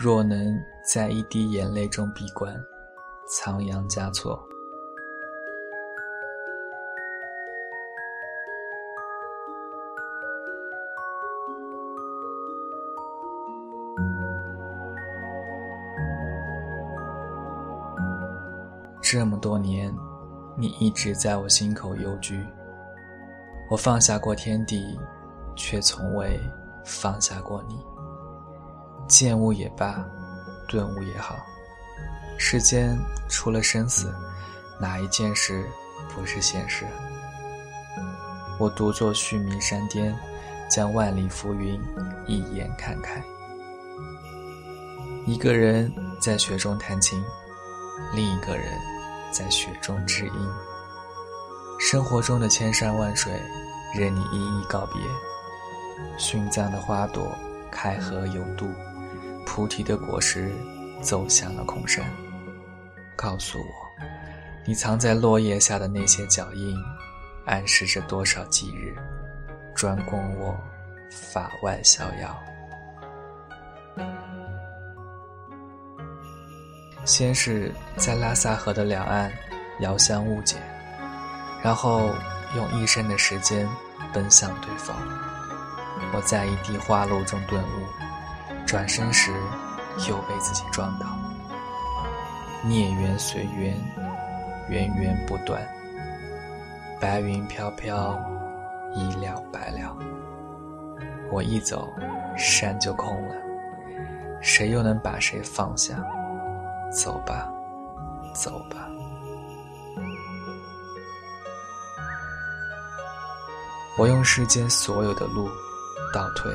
若能在一滴眼泪中闭关，仓央嘉措。这么多年，你一直在我心口幽居。我放下过天地，却从未放下过你。见悟也罢，顿悟也好，世间除了生死，哪一件事不是现实？我独坐须弥山巅，将万里浮云一眼看开。一个人在雪中弹琴，另一个人。在雪中知音，生活中的千山万水，任你一一告别。殉葬的花朵开合有度，菩提的果实走向了空山。告诉我，你藏在落叶下的那些脚印，暗示着多少忌日，专供我法外逍遥。先是在拉萨河的两岸遥相误解，然后用一生的时间奔向对方。我在一地花露中顿悟，转身时又被自己撞倒。孽缘随缘，源源不断。白云飘飘，一了百了。我一走，山就空了，谁又能把谁放下？走吧，走吧。我用世间所有的路倒退，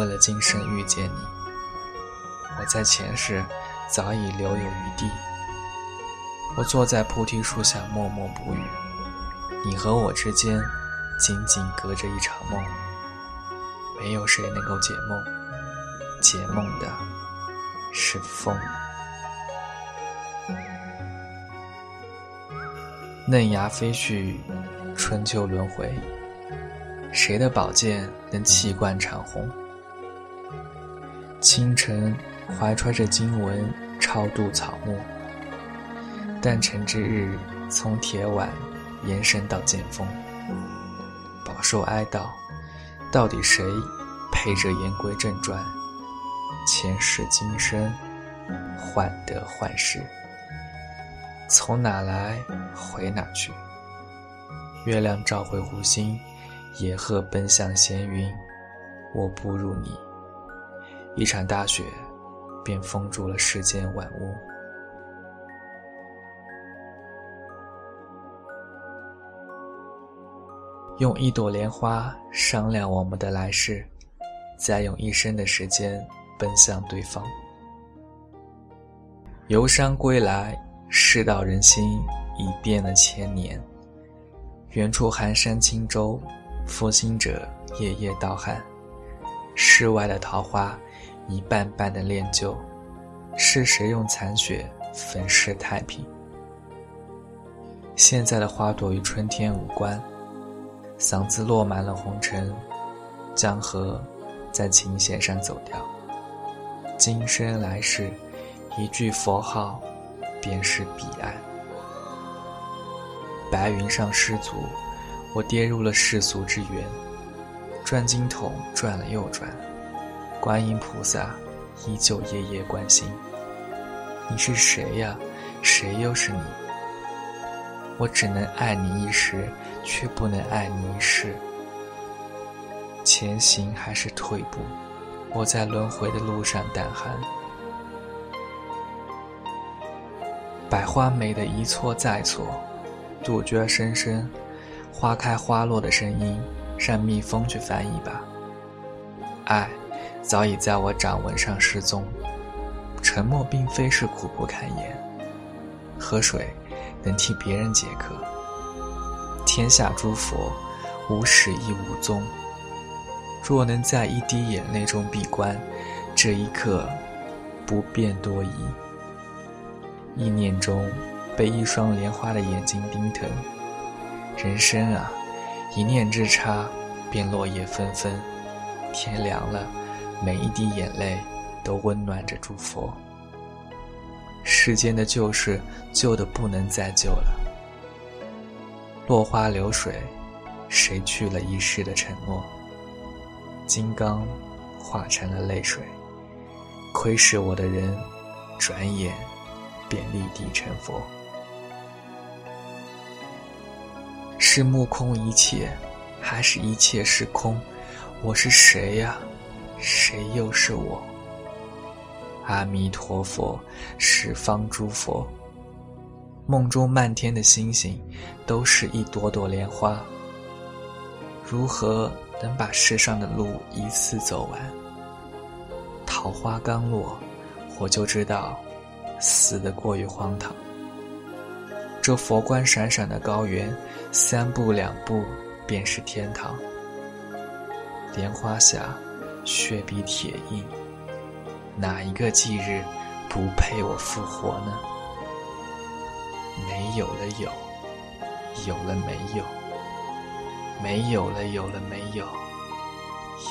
为了今生遇见你。我在前世早已留有余地。我坐在菩提树下默默不语，你和我之间仅仅隔着一场梦。没有谁能够解梦，解梦的是风。嫩芽飞絮，春秋轮回。谁的宝剑能气贯长虹？清晨怀揣着经文超度草木，诞辰之日从铁碗延伸到剑锋，饱受哀悼。到底谁配着言归正传？前世今生，患得患失。从哪来回哪去？月亮照回湖心，野鹤奔向闲云。我不入你，一场大雪便封住了世间万物。用一朵莲花商量我们的来世，再用一生的时间奔向对方。游山归来。世道人心已变了千年，远处寒山轻舟，负心者夜夜盗汗。世外的桃花一瓣瓣的恋旧，是谁用残雪粉饰太平？现在的花朵与春天无关，嗓子落满了红尘，江河在琴弦上走掉。今生来世，一句佛号。便是彼岸。白云上失足，我跌入了世俗之源。转经筒转了又转，观音菩萨依旧夜夜关心。你是谁呀？谁又是你？我只能爱你一时，却不能爱你一世。前行还是退步？我在轮回的路上胆寒。百花美的一错再错，杜鹃声声，花开花落的声音，让蜜蜂去翻译吧。爱，早已在我掌纹上失踪。沉默并非是苦不堪言，喝水能替别人解渴。天下诸佛，无始亦无终。若能在一滴眼泪中闭关，这一刻，不变多疑。意念中，被一双莲花的眼睛盯疼。人生啊，一念之差，便落叶纷纷。天凉了，每一滴眼泪都温暖着诸佛。世间的旧事，旧的不能再旧了。落花流水，谁去了一世的承诺？金刚化成了泪水，窥视我的人，转眼便立地成佛。是目空一切，还是一切是空？我是谁呀？谁又是我？阿弥陀佛，十方诸佛。梦中漫天的星星，都是一朵朵莲花。如何能把世上的路一次走完？桃花刚落，我就知道死得过于荒唐。这佛光闪闪的高原，三步两步便是天堂。莲花下，血笔铁印，哪一个忌日不配我复活呢？没有了有，有了没有，没有了有了没有，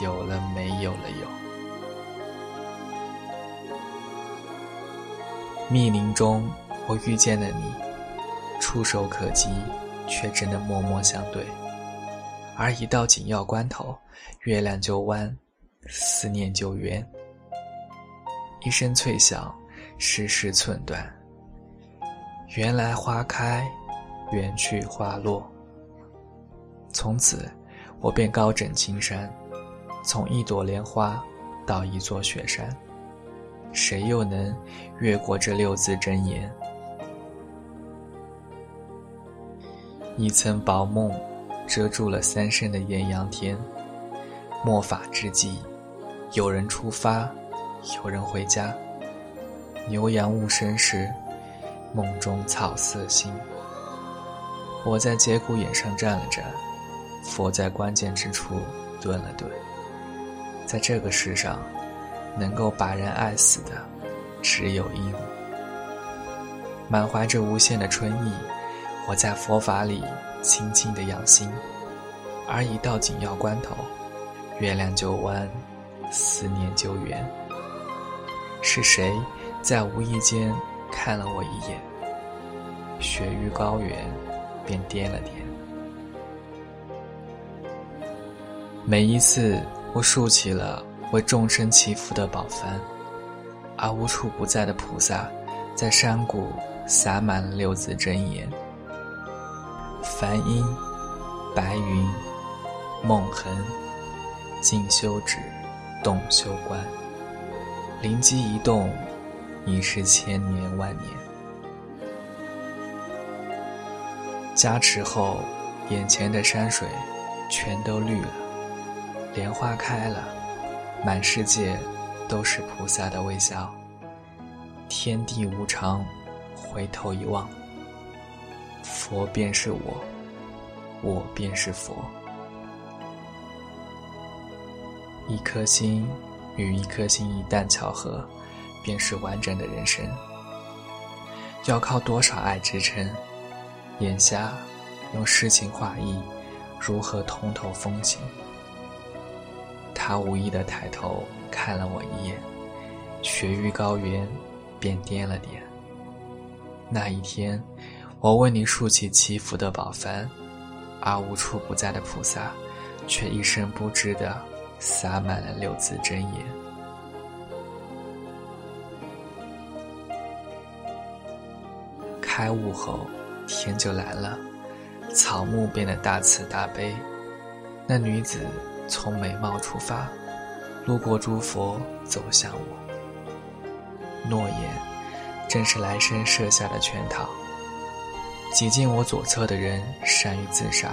有了没有了有。密林中，我遇见了你，触手可及，却只能默默相对。而一到紧要关头，月亮就弯，思念就圆。一声脆响，世事寸断。原来花开，缘去花落。从此，我便高枕青山，从一朵莲花到一座雪山，谁又能越过这六字真言？一层薄梦，遮住了三生的艳阳天。末法之际，有人出发，有人回家。牛羊勿生时。梦中草色新，我在节骨眼上站了站，佛在关键之处顿了顿。在这个世上，能够把人爱死的，只有鹦鹉。满怀着无限的春意，我在佛法里轻轻的养心，而一到紧要关头，月亮就弯，思念就圆。是谁在无意间？看了我一眼，雪域高原便颠了颠。每一次我竖起了为众生祈福的宝幡，而无处不在的菩萨在山谷洒满了六字真言：梵音、白云、梦痕、静修止、动修观，灵机一动。已是千年万年。加持后，眼前的山水全都绿了，莲花开了，满世界都是菩萨的微笑。天地无常，回头一望，佛便是我，我便是佛。一颗心与一颗心一旦巧合。便是完整的人生。要靠多少爱支撑？眼下用诗情画意，如何通透风情？他无意的抬头看了我一眼，雪域高原便颠了颠。那一天，我为你竖起祈福的宝幡，而无处不在的菩萨，却一声不知的洒满了六字真言。开悟后，天就蓝了，草木变得大慈大悲。那女子从美貌出发，路过诸佛，走向我。诺言，正是来生设下的圈套。挤进我左侧的人善于自杀，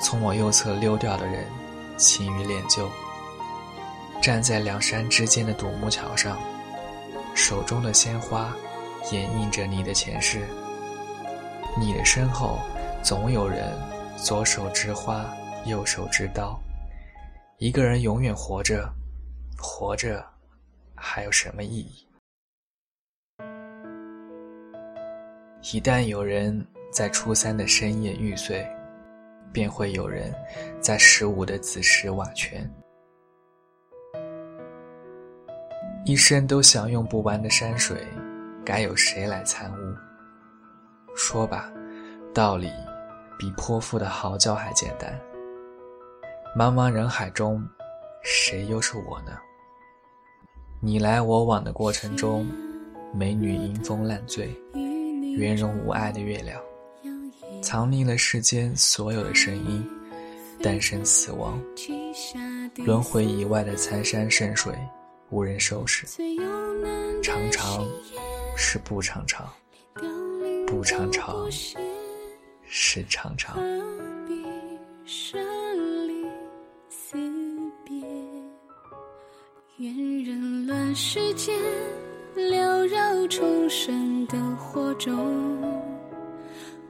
从我右侧溜掉的人勤于练就。站在两山之间的独木桥上，手中的鲜花。掩映着你的前世，你的身后总有人左手执花，右手执刀。一个人永远活着，活着还有什么意义？一旦有人在初三的深夜欲碎，便会有人在十五的子时瓦全。一生都享用不完的山水，该有谁来参悟？说吧，道理比泼妇的嚎叫还简单。茫茫人海中，谁又是我呢？你来我往的过程中，美女迎风烂醉，圆融无碍的月亮，藏匿了世间所有的声音，诞生死亡，轮回以外的残山剩水，无人收拾。常常是不常常，不常常是常常。世间绕重生的火种，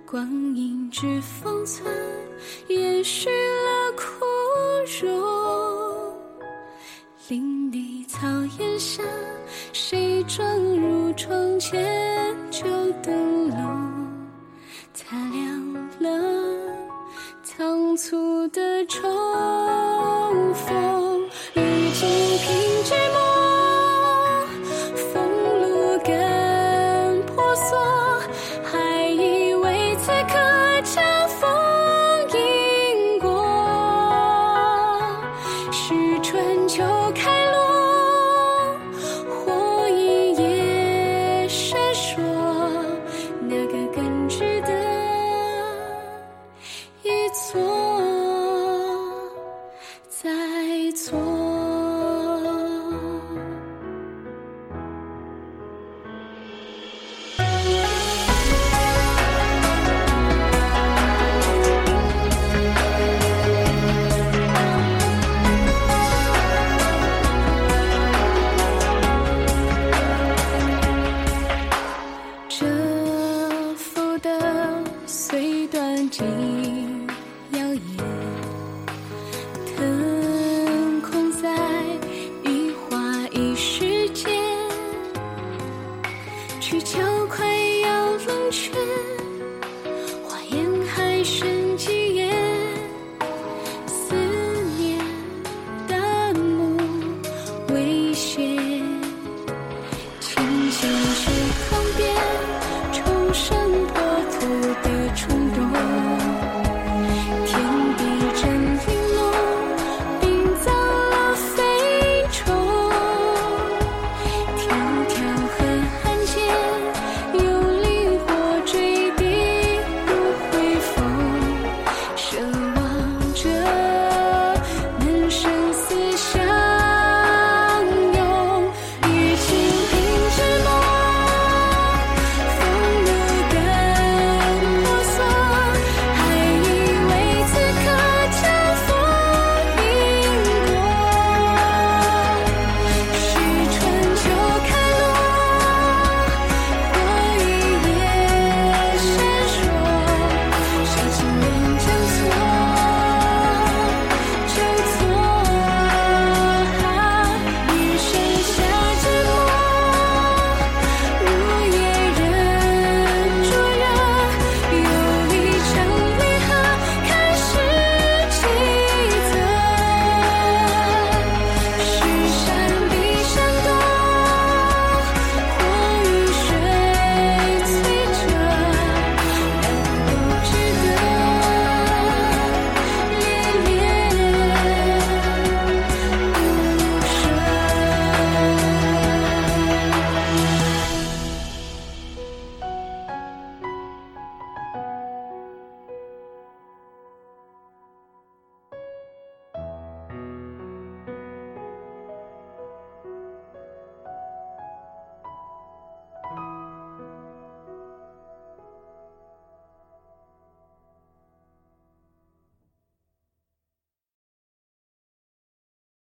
光阴只封存，延续了枯荣。林地草原下，谁撞入窗前就等？